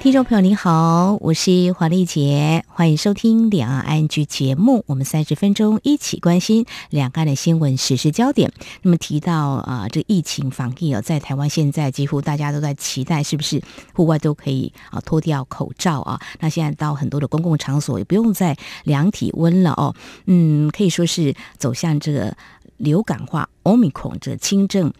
听众朋友您好，我是黄丽杰，欢迎收听两岸 ING 节目。我们三十分钟一起关心两岸的新闻时事焦点。那么提到啊、呃，这疫情防疫啊，在台湾现在几乎大家都在期待，是不是户外都可以啊脱掉口罩啊？那现在到很多的公共场所也不用再量体温了哦。嗯，可以说是走向这个流感化，Omicron 这轻症。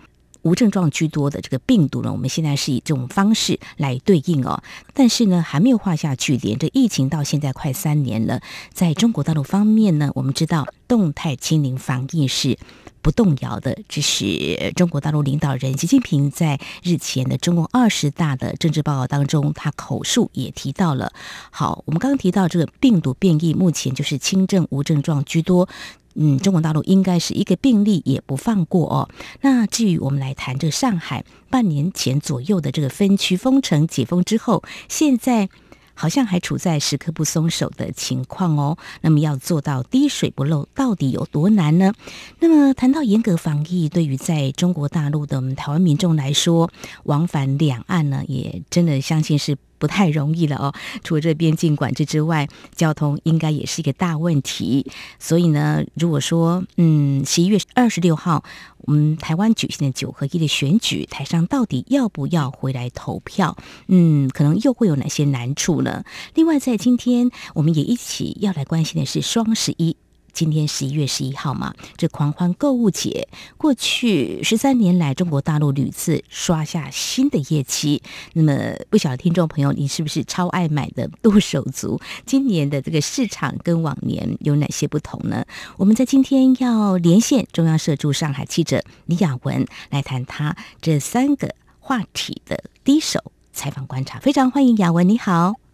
无症状居多的这个病毒呢，我们现在是以这种方式来对应哦。但是呢，还没有画下句点。这疫情到现在快三年了，在中国大陆方面呢，我们知道动态清零防疫是不动摇的。这是中国大陆领导人习近平在日前的中共二十大的政治报告当中，他口述也提到了。好，我们刚刚提到这个病毒变异，目前就是轻症无症状居多。嗯，中国大陆应该是一个病例也不放过哦。那至于我们来谈这上海半年前左右的这个分区封城解封之后，现在好像还处在时刻不松手的情况哦。那么要做到滴水不漏，到底有多难呢？那么谈到严格防疫，对于在中国大陆的我们台湾民众来说，往返两岸呢，也真的相信是。不太容易了哦，除了这边境管制之外，交通应该也是一个大问题。所以呢，如果说，嗯，十一月二十六号，我们台湾举行的九合一的选举，台上到底要不要回来投票？嗯，可能又会有哪些难处呢？另外，在今天，我们也一起要来关心的是双十一。今天十一月十一号嘛，这狂欢购物节，过去十三年来，中国大陆屡次刷下新的业绩。那么，不晓得听众朋友，你是不是超爱买的剁手族？今年的这个市场跟往年有哪些不同呢？我们在今天要连线中央社驻上海记者李雅文，来谈他这三个话题的第一手采访观察。非常欢迎雅文，你好。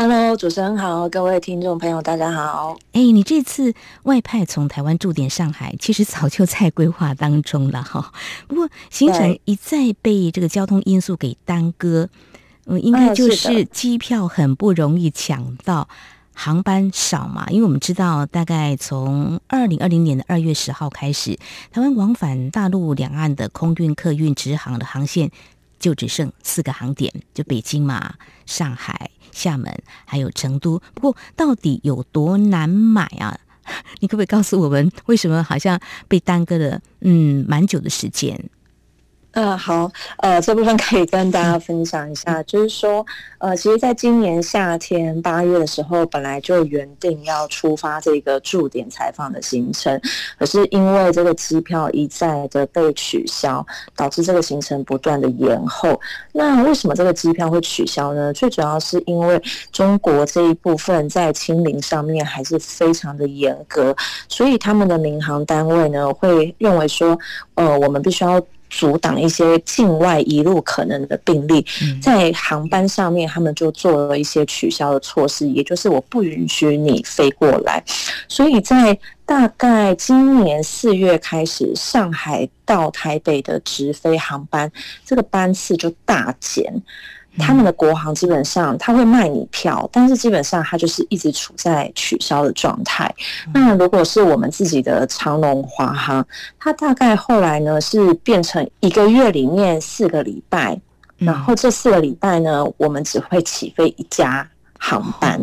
Hello，主持人好，各位听众朋友，大家好。哎，你这次外派从台湾驻点上海，其实早就在规划当中了哈。不过行程一再被这个交通因素给耽搁，嗯，应该就是机票很不容易抢到，航班少嘛。因为我们知道，大概从二零二零年的二月十号开始，台湾往返大陆两岸的空运、客运、直航的航线就只剩四个航点，就北京嘛、上海。厦门还有成都，不过到底有多难买啊？你可不可以告诉我们，为什么好像被耽搁了嗯蛮久的时间？嗯，好，呃，这部分可以跟大家分享一下，就是说，呃，其实，在今年夏天八月的时候，本来就原定要出发这个驻点采访的行程，可是因为这个机票一再的被取消，导致这个行程不断的延后。那为什么这个机票会取消呢？最主要是因为中国这一部分在清零上面还是非常的严格，所以他们的民航单位呢会认为说，呃，我们必须要。阻挡一些境外移入可能的病例，在航班上面，他们就做了一些取消的措施，也就是我不允许你飞过来。所以在大概今年四月开始，上海到台北的直飞航班，这个班次就大减。他们的国航基本上他会卖你票，但是基本上他就是一直处在取消的状态。那如果是我们自己的长龙、华航，它大概后来呢是变成一个月里面四个礼拜，然后这四个礼拜呢，我们只会起飞一家航班。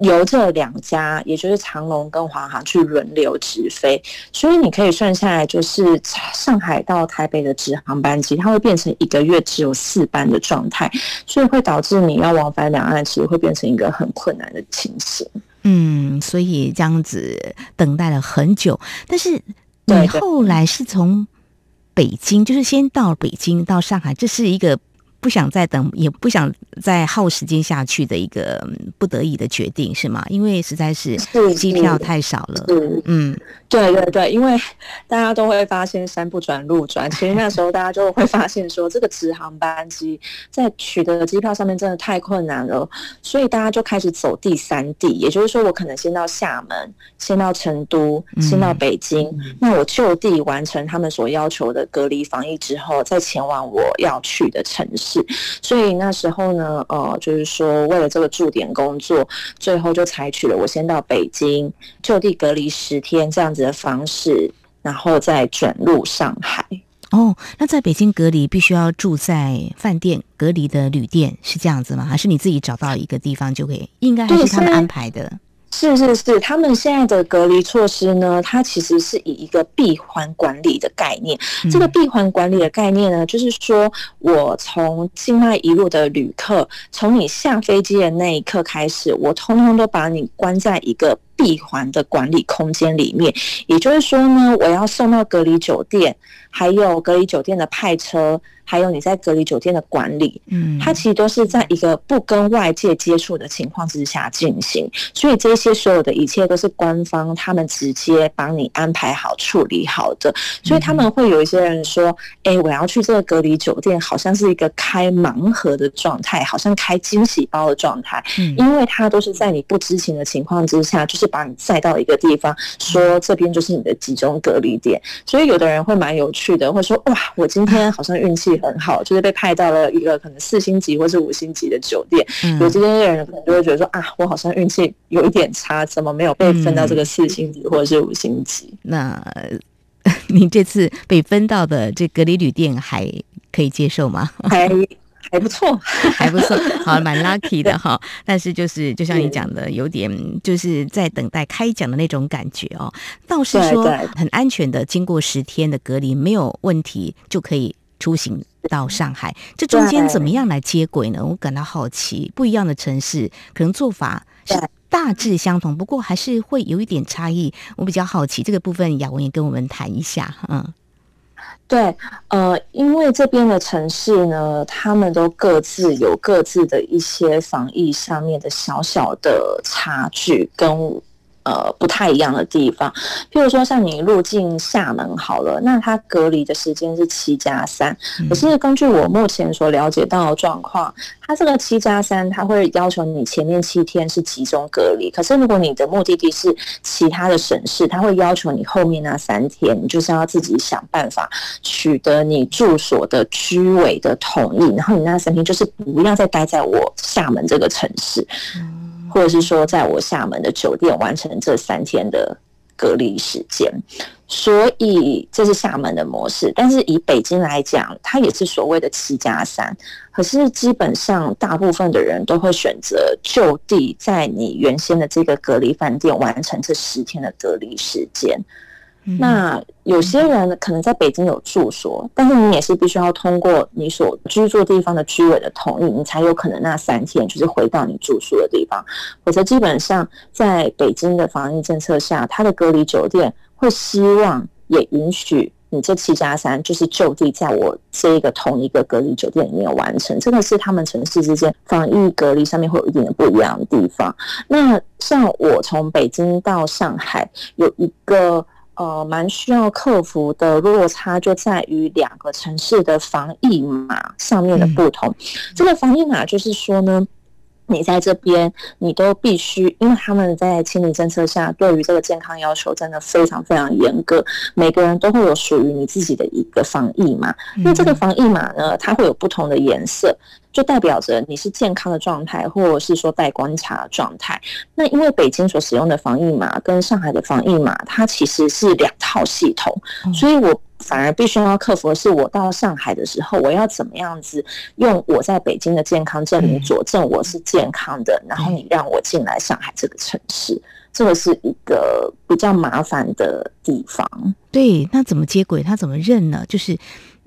由这两家，也就是长龙跟华航去轮流直飞，所以你可以算下来，就是上海到台北的直航班机，它会变成一个月只有四班的状态，所以会导致你要往返两岸，其实会变成一个很困难的情形。嗯，所以这样子等待了很久，但是你后来是从北京，就是先到北京到上海，这是一个。不想再等，也不想再耗时间下去的一个不得已的决定，是吗？因为实在是机票太少了。嗯，对对对，因为大家都会发现山不转路转，其实那时候大家就会发现说，这个直航班机在取得机票上面真的太困难了，所以大家就开始走第三地，也就是说，我可能先到厦门，先到成都，先到北京，嗯、那我就地完成他们所要求的隔离防疫之后，再前往我要去的城市。市。所以那时候呢，呃，就是说为了这个驻点工作，最后就采取了我先到北京就地隔离十天这样子的方式，然后再转入上海。哦，那在北京隔离必须要住在饭店隔离的旅店是这样子吗？还是你自己找到一个地方就可以？应该还是他们安排的。是是是，他们现在的隔离措施呢，它其实是以一个闭环管理的概念。嗯、这个闭环管理的概念呢，就是说我从境外一路的旅客，从你下飞机的那一刻开始，我通通都把你关在一个闭环的管理空间里面。也就是说呢，我要送到隔离酒店，还有隔离酒店的派车。还有你在隔离酒店的管理，嗯，它其实都是在一个不跟外界接触的情况之下进行，所以这些所有的一切都是官方他们直接帮你安排好、处理好的。所以他们会有一些人说：“哎、欸，我要去这个隔离酒店，好像是一个开盲盒的状态，好像开惊喜包的状态。”嗯因为他都是在你不知情的情况之下，就是把你载到一个地方，说这边就是你的集中隔离点。所以有的人会蛮有趣的，会说：“哇，我今天好像运气。”很好，就是被派到了一个可能四星级或是五星级的酒店。嗯、有这些人可能就会觉得说啊，我好像运气有一点差，怎么没有被分到这个四星级或者是五星级？嗯、那您这次被分到的这隔离旅店还可以接受吗？还还不错，还不错，好，蛮 lucky 的哈。但是就是就像你讲的，有点就是在等待开奖的那种感觉哦。倒是说很安全的，经过十天的隔离没有问题就可以。出行到上海，这中间怎么样来接轨呢？我感到好奇。不一样的城市，可能做法是大致相同，不过还是会有一点差异。我比较好奇这个部分，雅文也跟我们谈一下。嗯，对，呃，因为这边的城市呢，他们都各自有各自的一些防疫上面的小小的差距跟。呃，不太一样的地方，譬如说像你入境厦门好了，那它隔离的时间是七加三。可是根据我目前所了解到的状况，它这个七加三，它会要求你前面七天是集中隔离。可是如果你的目的地是其他的省市，它会要求你后面那三天，你就是要自己想办法取得你住所的居委的同意，然后你那三天就是不要再待在我厦门这个城市。或者是说，在我厦门的酒店完成这三天的隔离时间，所以这是厦门的模式。但是以北京来讲，它也是所谓的七加三。可是基本上，大部分的人都会选择就地在你原先的这个隔离饭店完成这十天的隔离时间。那有些人可能在北京有住所，但是你也是必须要通过你所居住地方的居委的同意，你才有可能那三天就是回到你住宿的地方。否则基本上在北京的防疫政策下，他的隔离酒店会希望也允许你这七加三就是就地在我这个同一个隔离酒店里面完成。这个是他们城市之间防疫隔离上面会有一点不一样的地方。那像我从北京到上海有一个。呃，蛮需要克服的落差就在于两个城市的防疫码上面的不同。嗯、这个防疫码就是说呢，你在这边你都必须，因为他们在清理政策下，对于这个健康要求真的非常非常严格，每个人都会有属于你自己的一个防疫码。那这个防疫码呢，它会有不同的颜色。就代表着你是健康的状态，或者是说待观察的状态。那因为北京所使用的防疫码跟上海的防疫码，它其实是两套系统，所以我反而必须要克服的是，我到上海的时候，我要怎么样子用我在北京的健康证明佐证我是健康的，然后你让我进来上海这个城市，这个是一个比较麻烦的地方。对，那怎么接轨？他怎么认呢？就是。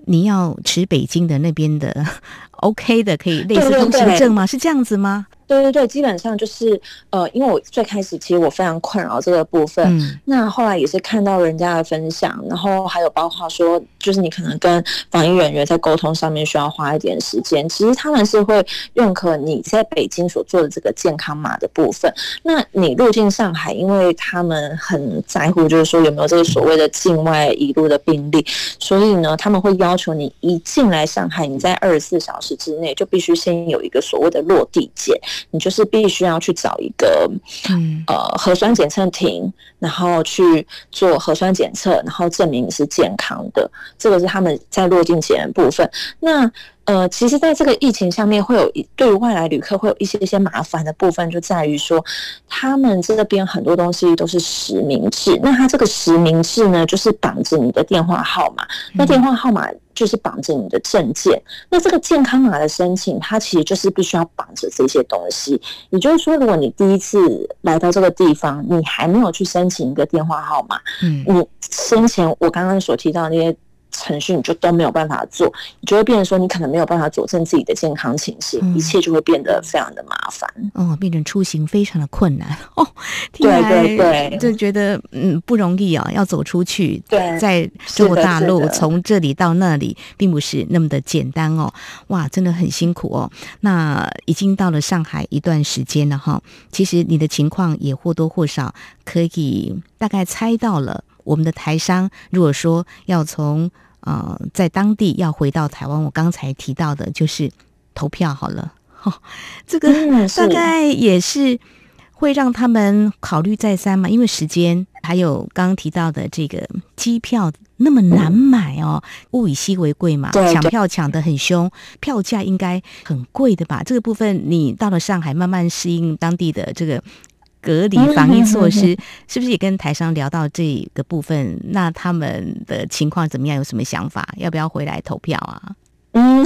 你要持北京的那边的 OK 的，可以类似通行证吗？是这样子吗？对对对，基本上就是呃，因为我最开始其实我非常困扰这个部分，嗯、那后来也是看到人家的分享，然后还有包括说，就是你可能跟防疫人员在沟通上面需要花一点时间，其实他们是会认可你在北京所做的这个健康码的部分。那你入境上海，因为他们很在乎，就是说有没有这个所谓的境外移入的病例，所以呢，他们会要求你一进来上海，你在二十四小时之内就必须先有一个所谓的落地检。你就是必须要去找一个嗯，呃，核酸检测亭，然后去做核酸检测，然后证明你是健康的。这个是他们在入境前的部分。那呃，其实在这个疫情下面，会有一对于外来旅客会有一些一些麻烦的部分，就在于说，他们这边很多东西都是实名制。那他这个实名制呢，就是绑着你的电话号码，那电话号码就是绑着你的证件。那这个健康码的申请，它其实就是必须要绑着这些东西。也就是说，如果你第一次来到这个地方，你还没有去申请一个电话号码，嗯，你先前我刚刚所提到的那些。程序你就都没有办法做，你就会变成说你可能没有办法佐证自己的健康情形，嗯、一切就会变得非常的麻烦，哦，变成出行非常的困难 哦。对对对，就觉得嗯不容易啊，要走出去，对，在中国大陆从这里到那里，并不是那么的简单哦。哇，真的很辛苦哦。那已经到了上海一段时间了哈，其实你的情况也或多或少可以大概猜到了。我们的台商如果说要从呃，在当地要回到台湾，我刚才提到的就是投票好了，哦，这个大概也是会让他们考虑再三嘛，因为时间还有刚刚提到的这个机票那么难买哦，物以稀为贵嘛，抢票抢得很凶，票价应该很贵的吧？这个部分你到了上海，慢慢适应当地的这个。隔离防疫措施是不是也跟台商聊到这个部分？那他们的情况怎么样？有什么想法？要不要回来投票啊？嗯，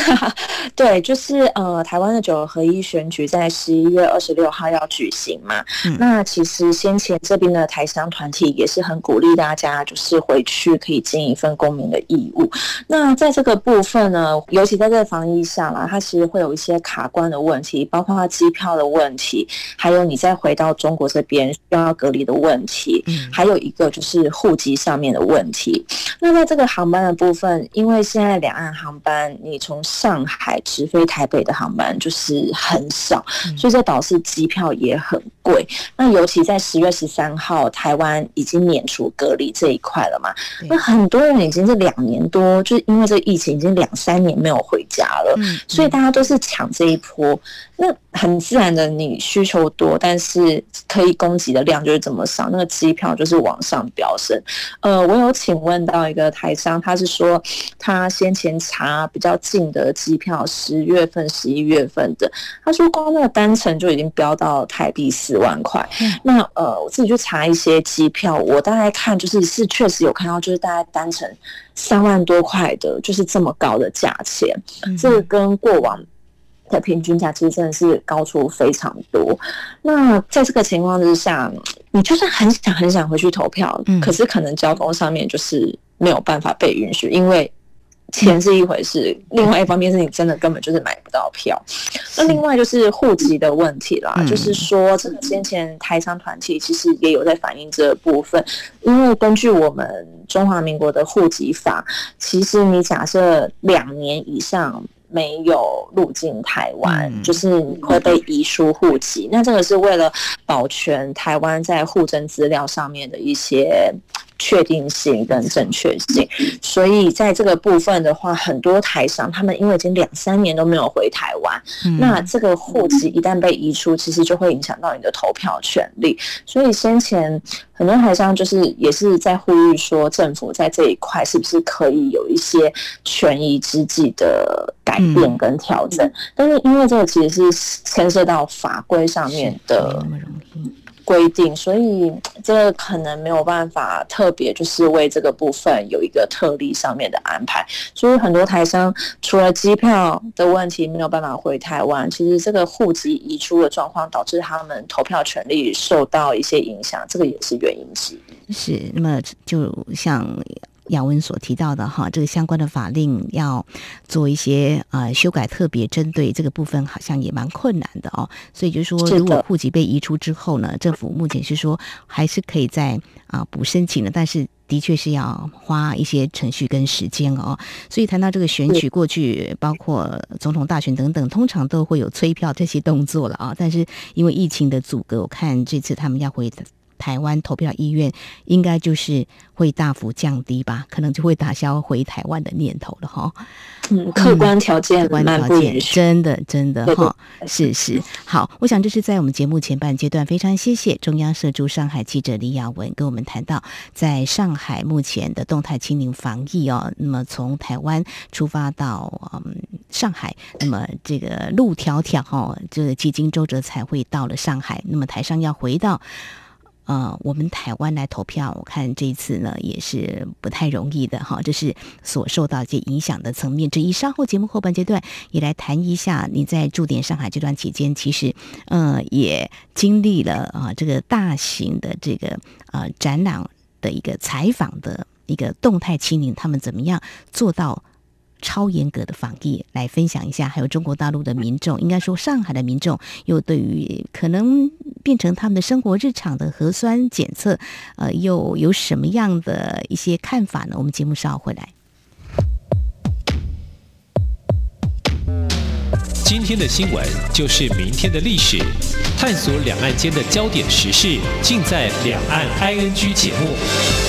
对，就是呃，台湾的九合一选举在十一月二十六号要举行嘛。嗯、那其实先前这边的台商团体也是很鼓励大家，就是回去可以尽一份公民的义务。那在这个部分呢，尤其在这个防疫下啦，它其实会有一些卡关的问题，包括机票的问题，还有你再回到中国这边需要隔离的问题，嗯、还有一个就是户籍上面的问题。那在这个航班的部分，因为现在两岸航班你从上海直飞台北的航班就是很少，所以这导致机票也很贵。那尤其在十月十三号，台湾已经免除隔离这一块了嘛？那很多人已经是两年多，就是因为这疫情已经两三年没有回家了，所以大家都是抢这一波。那很自然的，你需求多，但是可以供给的量就是这么少，那个机票就是往上飙升。呃，我有请问到一个台商，他是说他先前查比较近的机票，十月份、十一月份的，他说光那个单程就已经飙到台币四万块。那呃，我自己去查一些机票，我大概看就是是确实有看到，就是大概单程三万多块的，就是这么高的价钱，这个跟过往。的平均价其实真的是高出非常多。那在这个情况之下，你就算很想很想回去投票，嗯，可是可能交通上面就是没有办法被允许，因为钱是一回事，另外一方面是你真的根本就是买不到票。那另外就是户籍的问题啦，就是说这个先前台商团体其实也有在反映这个部分，因为根据我们中华民国的户籍法，其实你假设两年以上。没有入境台湾，就是你会被移出户籍。那这个是为了保全台湾在户政资料上面的一些确定性跟正确性，所以在这个部分的话，很多台商他们因为已经两三年都没有回台湾，那这个户籍一旦被移出，其实就会影响到你的投票权利。所以先前很多台商就是也是在呼吁说，政府在这一块是不是可以有一些权宜之计的改变跟调整？但是因为这个其实是牵涉到法规上面的。规定，所以这可能没有办法特别就是为这个部分有一个特例上面的安排，所以很多台商除了机票的问题没有办法回台湾，其实这个户籍移出的状况导致他们投票权利受到一些影响，这个也是原因之一。是，那么就像。雅文所提到的哈，这个相关的法令要做一些呃修改，特别针对这个部分，好像也蛮困难的哦。所以就是说，如果户籍被移出之后呢，政府目前是说还是可以再啊补申请的，但是的确是要花一些程序跟时间哦。所以谈到这个选举，过去包括总统大选等等，通常都会有催票这些动作了啊。但是因为疫情的阻隔，我看这次他们要回台湾投票意愿，应该就是会大幅降低吧？可能就会打消回台湾的念头了哈。嗯，客观条件，客观条件，真的真的哈，是是。好，我想这是在我们节目前半阶段，非常谢谢中央社驻上海记者李雅文跟我们谈到在上海目前的动态清零防疫哦。那么从台湾出发到嗯上海，那么这个路迢迢哈，这个几经周折才会到了上海。那么台上要回到。呃，我们台湾来投票，我看这一次呢也是不太容易的哈，这是所受到一些影响的层面之一。稍后节目后半阶段也来谈一下，你在驻点上海这段期间，其实呃也经历了啊这个大型的这个呃展览的一个采访的一个动态清零，他们怎么样做到？超严格的防疫，来分享一下，还有中国大陆的民众，应该说上海的民众，又对于可能变成他们的生活日常的核酸检测，呃，又有什么样的一些看法呢？我们节目稍后回来。今天的新闻就是明天的历史，探索两岸间的焦点时事，尽在《两岸 ING》节目。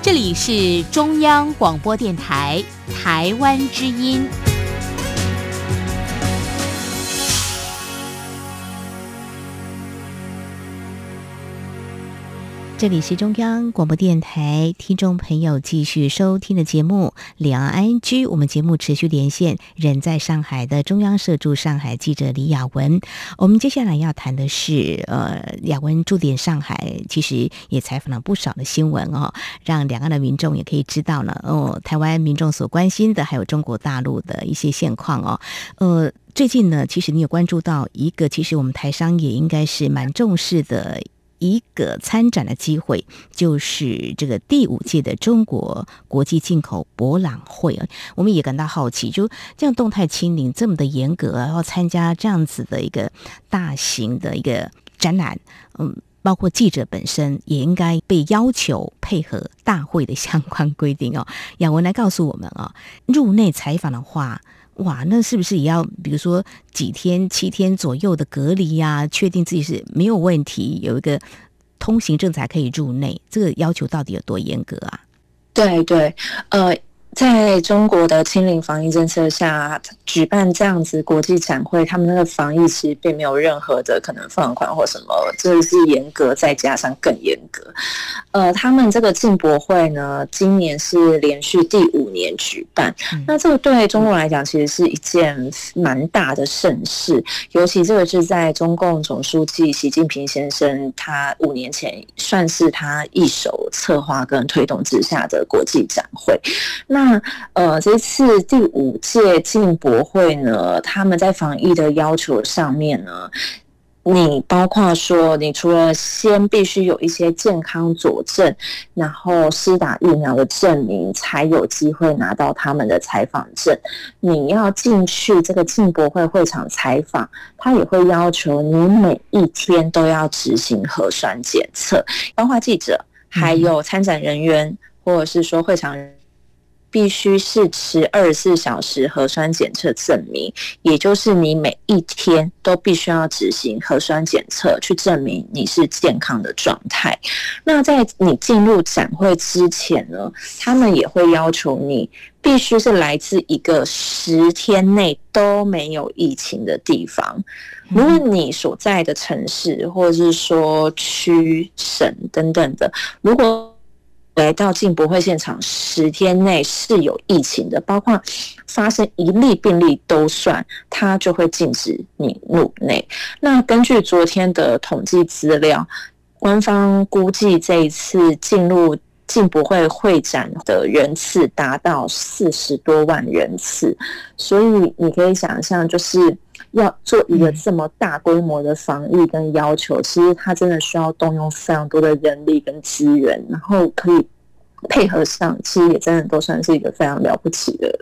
这里是中央广播电台台湾之音。这里是中央广播电台，听众朋友继续收听的节目《两岸 ING》。我们节目持续连线人在上海的中央社驻上海记者李雅文。我们接下来要谈的是，呃，雅文驻点上海，其实也采访了不少的新闻哦，让两岸的民众也可以知道了哦，台湾民众所关心的，还有中国大陆的一些现况哦。呃，最近呢，其实你有关注到一个，其实我们台商也应该是蛮重视的。一个参展的机会，就是这个第五届的中国国际进口博览会啊。我们也感到好奇，就这样动态清零这么的严格，然后参加这样子的一个大型的一个展览，嗯，包括记者本身也应该被要求配合 大会的相关规定哦。雅文来告诉我们啊，入内采访的话。哇，那是不是也要比如说几天、七天左右的隔离呀、啊？确定自己是没有问题，有一个通行证才可以入内？这个要求到底有多严格啊？对对，呃。在中国的清零防疫政策下，举办这样子国际展会，他们那个防疫其实并没有任何的可能放宽或什么，这是严格再加上更严格。呃，他们这个进博会呢，今年是连续第五年举办，那这个对中国来讲其实是一件蛮大的盛事，尤其这个是在中共总书记习近平先生他五年前算是他一手策划跟推动之下的国际展会，那。那呃，这次第五届进博会呢，他们在防疫的要求上面呢，你包括说，你除了先必须有一些健康佐证，然后施打疫苗的证明，才有机会拿到他们的采访证。你要进去这个进博会会场采访，他也会要求你每一天都要执行核酸检测，包括记者，还有参展人员，或者是说会场人。必须是持二十四小时核酸检测证明，也就是你每一天都必须要执行核酸检测，去证明你是健康的状态。那在你进入展会之前呢，他们也会要求你必须是来自一个十天内都没有疫情的地方。如果你所在的城市或者是说区、省等等的，如果来到进博会现场十天内是有疫情的，包括发生一例病例都算，他就会禁止你入内。那根据昨天的统计资料，官方估计这一次进入进博会会展的人次达到四十多万人次，所以你可以想象，就是要做一个这么大规模的防疫跟要求，其实它真的需要动用非常多的人力跟资源，然后可以配合上，其实也真的都算是一个非常了不起的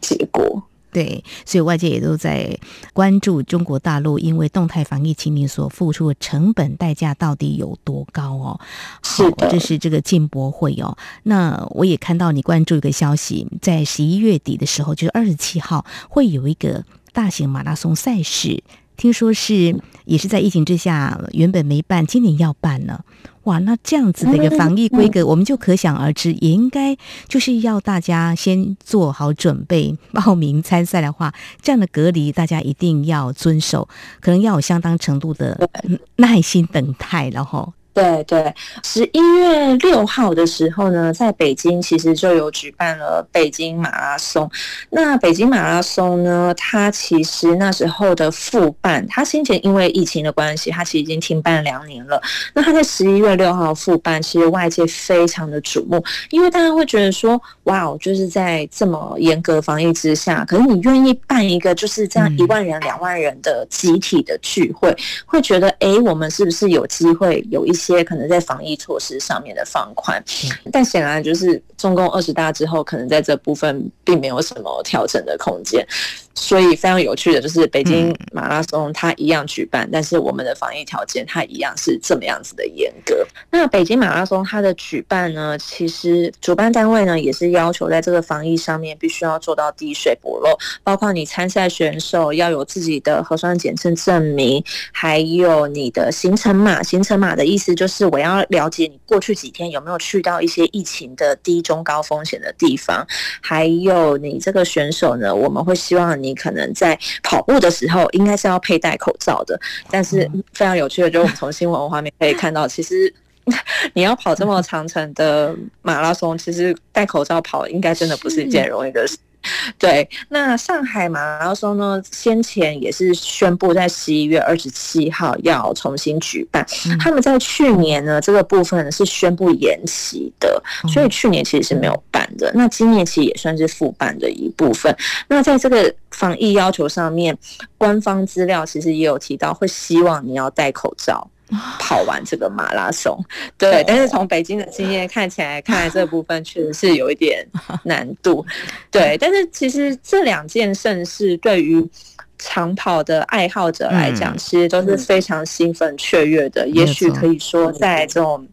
结果。对，所以外界也都在关注中国大陆因为动态防疫清零所付出的成本代价到底有多高哦。好，是的，这是这个进博会哦。那我也看到你关注一个消息，在十一月底的时候，就是二十七号会有一个大型马拉松赛事，听说是也是在疫情之下，原本没办，今年要办了。哇，那这样子的一个防疫规格，我们就可想而知，也应该就是要大家先做好准备，报名参赛的话，这样的隔离大家一定要遵守，可能要有相当程度的耐心等待，然后。对对，十一月六号的时候呢，在北京其实就有举办了北京马拉松。那北京马拉松呢，它其实那时候的复办，它先前因为疫情的关系，它其实已经停办两年了。那它在十一月六号复办，其实外界非常的瞩目，因为大家会觉得说，哇哦，就是在这么严格防疫之下，可是你愿意办一个就是这样一万人、两万人的集体的聚会，会觉得，哎，我们是不是有机会有一些。些可能在防疫措施上面的放宽，但显然就是中共二十大之后，可能在这部分并没有什么调整的空间。所以非常有趣的就是北京马拉松它一样举办，但是我们的防疫条件它一样是这么样子的严格。那北京马拉松它的举办呢，其实主办单位呢也是要求在这个防疫上面必须要做到滴水不漏，包括你参赛选手要有自己的核酸检测证明，还有你的行程码。行程码的意思就是我要了解你过去几天有没有去到一些疫情的低中高风险的地方，还有你这个选手呢，我们会希望你。你可能在跑步的时候，应该是要佩戴口罩的。但是非常有趣的，就是我们从新闻画面可以看到，其实 你要跑这么长程的马拉松，其实戴口罩跑，应该真的不是一件容易的事。对，那上海马拉松呢？先前也是宣布在十一月二十七号要重新举办。他们在去年呢，这个部分是宣布延期的，所以去年其实是没有办的。那今年其实也算是复办的一部分。那在这个防疫要求上面，官方资料其实也有提到，会希望你要戴口罩。跑完这个马拉松，对，但是从北京的经验看起来，看来这部分确实是有一点难度，对。但是其实这两件盛事对于长跑的爱好者来讲，其实都是非常兴奋雀跃的。也许可以说，在这种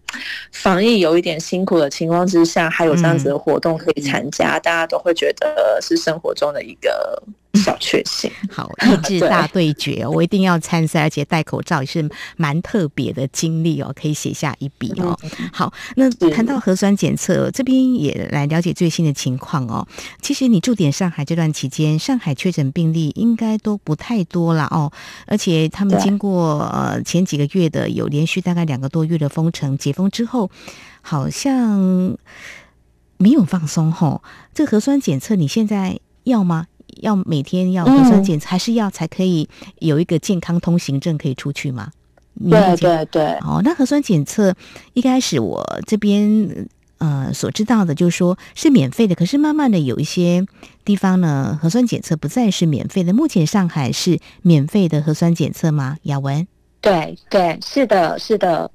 防疫有一点辛苦的情况之下，还有这样子的活动可以参加，大家都会觉得是生活中的一个。小确幸，好，意志 大对决，对我一定要参赛，而且戴口罩也是蛮特别的经历哦，可以写下一笔哦。好，那谈到核酸检测，这边也来了解最新的情况哦。其实你驻点上海这段期间，上海确诊病例应该都不太多了哦，而且他们经过呃前几个月的有连续大概两个多月的封城解封之后，好像没有放松吼、哦。这核酸检测你现在要吗？要每天要核酸检测，还是要才可以有一个健康通行证可以出去吗？对对对。哦，那核酸检测一开始我这边呃所知道的，就是说是免费的。可是慢慢的有一些地方呢，核酸检测不再是免费的。目前上海是免费的核酸检测吗？雅文？对对，是的，是的。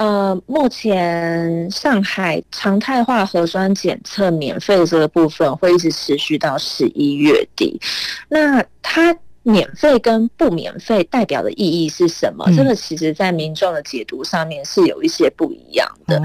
呃，目前上海常态化核酸检测免费这个部分会一直持续到十一月底。那它免费跟不免费代表的意义是什么？这个其实在民众的解读上面是有一些不一样的。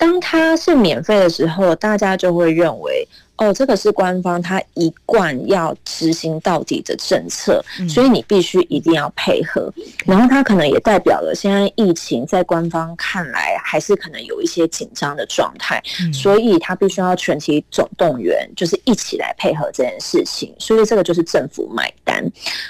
当它是免费的时候，大家就会认为。哦，这个是官方他一贯要执行到底的政策，所以你必须一定要配合。然后它可能也代表了现在疫情在官方看来还是可能有一些紧张的状态，所以他必须要全体总动员，就是一起来配合这件事情。所以这个就是政府买单。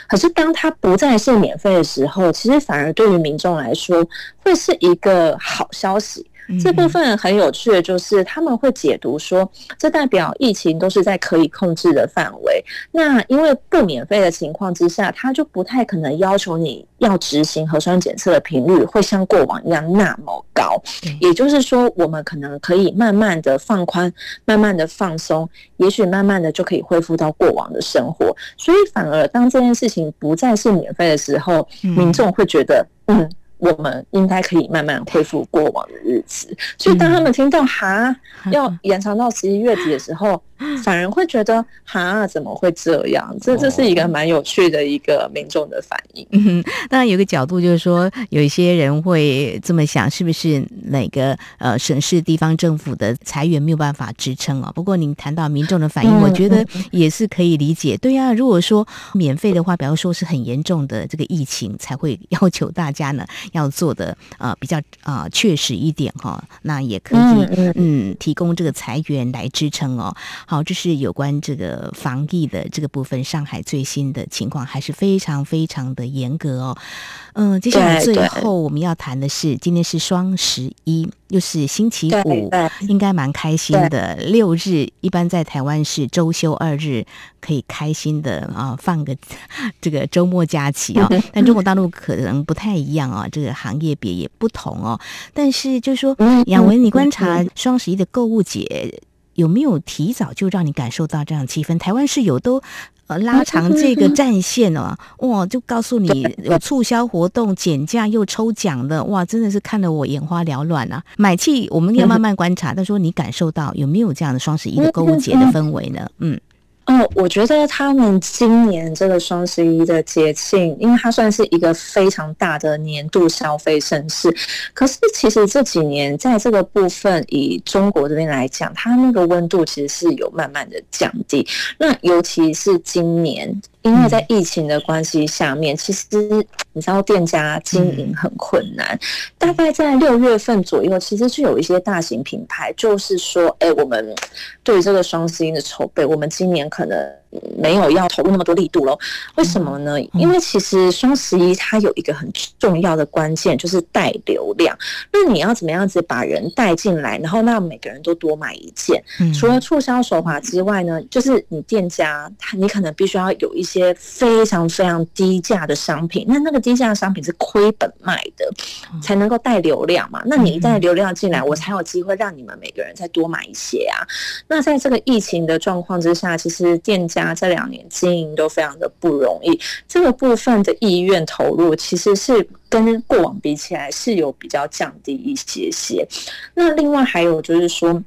可是当它不再是免费的时候，其实反而对于民众来说会是一个好消息。嗯、这部分很有趣的就是他们会解读说，这代表疫情都是在可以控制的范围。那因为不免费的情况之下，他就不太可能要求你要执行核酸检测的频率会像过往一样那么高。也就是说，我们可能可以慢慢的放宽，慢慢的放松，也许慢慢的就可以恢复到过往的生活。所以反而当这件事情不再是免费的时候，民众会觉得，嗯。我们应该可以慢慢恢复过往的日子，所以当他们听到哈 要延长到十一月底的时候，反而会觉得哈怎么会这样？这这是一个蛮有趣的一个民众的反应。嗯，当然有个角度就是说，有一些人会这么想，是不是哪个呃省市地方政府的裁员没有办法支撑哦？不过您谈到民众的反应，我觉得也是可以理解。对呀，如果说免费的话，比方说是很严重的这个疫情，才会 要求大家呢。要做的呃比较啊确实一点哈，那也可以嗯，嗯提供这个裁员来支撑哦。好，这是有关这个防疫的这个部分，上海最新的情况还是非常非常的严格哦。嗯，接下来最后我们要谈的是，今天是双十一，又是星期五，应该蛮开心的。六日一般在台湾是周休二日，可以开心的啊放个这个周末假期啊。但中国大陆可能不太一样啊，这个行业别也不同哦。但是就是说，雅文，你观察双十一的购物节有没有提早就让你感受到这样的气氛？台湾是有都。呃，拉长这个战线哦，哇，就告诉你有促销活动、减价又抽奖的，哇，真的是看得我眼花缭乱啊！买气我们要 慢慢观察，但说你感受到有没有这样的双十一的购物节的氛围呢？嗯。哦，我觉得他们今年这个双十一的节庆，因为它算是一个非常大的年度消费盛事。可是其实这几年在这个部分，以中国这边来讲，它那个温度其实是有慢慢的降低。那尤其是今年。因为在疫情的关系下面，其实你知道店家经营很困难。大概在六月份左右，其实是有一些大型品牌，就是说，哎，我们对于这个双十一的筹备，我们今年可能。没有要投入那么多力度喽？为什么呢？因为其实双十一它有一个很重要的关键，就是带流量。那你要怎么样子把人带进来，然后让每个人都多买一件？除了促销手法之外呢，就是你店家，你可能必须要有一些非常非常低价的商品。那那个低价的商品是亏本卖的，才能够带流量嘛。那你一带流量进来，我才有机会让你们每个人再多买一些啊。那在这个疫情的状况之下，其实店家。啊这两年经营都非常的不容易，这个部分的意愿投入其实是跟过往比起来是有比较降低一些些。那另外还有就是说。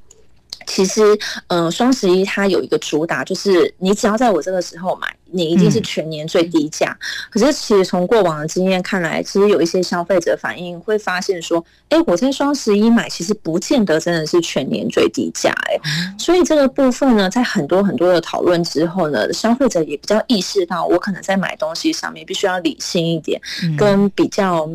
其实，嗯、呃，双十一它有一个主打，就是你只要在我这个时候买，你一定是全年最低价。嗯、可是，其实从过往的经验看来，其实有一些消费者反应会发现说，哎，我在双十一买，其实不见得真的是全年最低价。哎，所以这个部分呢，在很多很多的讨论之后呢，消费者也比较意识到，我可能在买东西上面必须要理性一点，跟比较。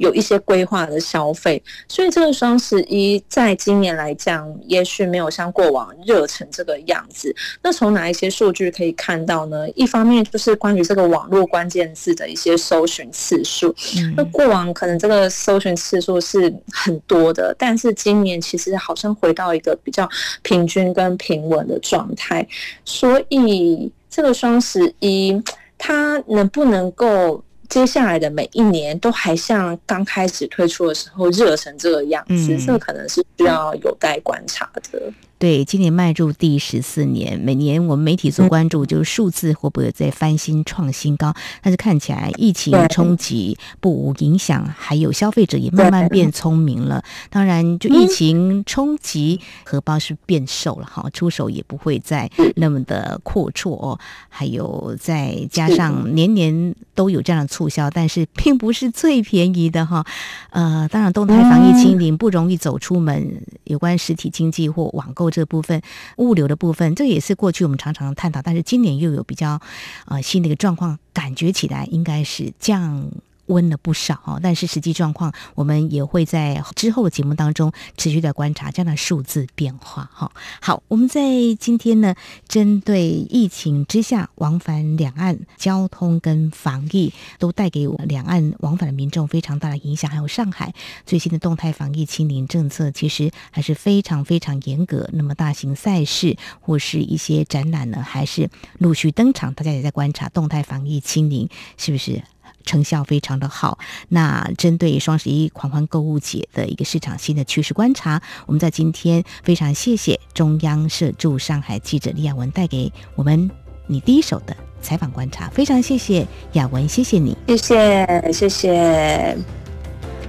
有一些规划的消费，所以这个双十一在今年来讲，也许没有像过往热成这个样子。那从哪一些数据可以看到呢？一方面就是关于这个网络关键字的一些搜寻次数。那过往可能这个搜寻次数是很多的，但是今年其实好像回到一个比较平均跟平稳的状态。所以这个双十一，它能不能够？接下来的每一年都还像刚开始推出的时候热成这个样子，嗯、这个可能是需要有待观察的。对，今年迈入第十四年，每年我们媒体所关注就是数字会不会再翻新创新高，但是看起来疫情冲击不无影响，还有消费者也慢慢变聪明了。当然，就疫情冲击，荷包是变瘦了哈，出手也不会再那么的阔绰哦。还有再加上年年都有这样的促销，但是并不是最便宜的哈。呃，当然动态防疫清零不容易走出门，有关实体经济或网购。这部分物流的部分，这也是过去我们常常探讨，但是今年又有比较呃新的一个状况，感觉起来应该是降温了不少哦。但是实际状况，我们也会在之后的节目当中持续的观察这样的数字变化哈。好，我们在今天呢，针对疫情之下往返两岸交通跟防疫，都带给我两岸往返的民众非常大的影响。还有上海最新的动态防疫清零政策，其实还是非常非常严格。那么大型赛事或是一些展览呢，还是陆续登场。大家也在观察动态防疫清零是不是成效非常的好。那针对双十一狂欢购物节的一个市场新的趋势观察，我们在今天非常谢谢中央社驻上海记者李亚文带给我们你第一手的采访观察。非常谢谢亚文，谢谢你，谢谢谢谢。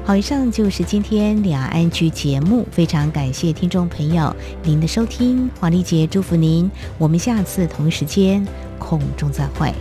好，以上就是今天两岸 ING 节目，非常感谢听众朋友您的收听，黄丽杰祝福您，我们下次同一时间空中再会。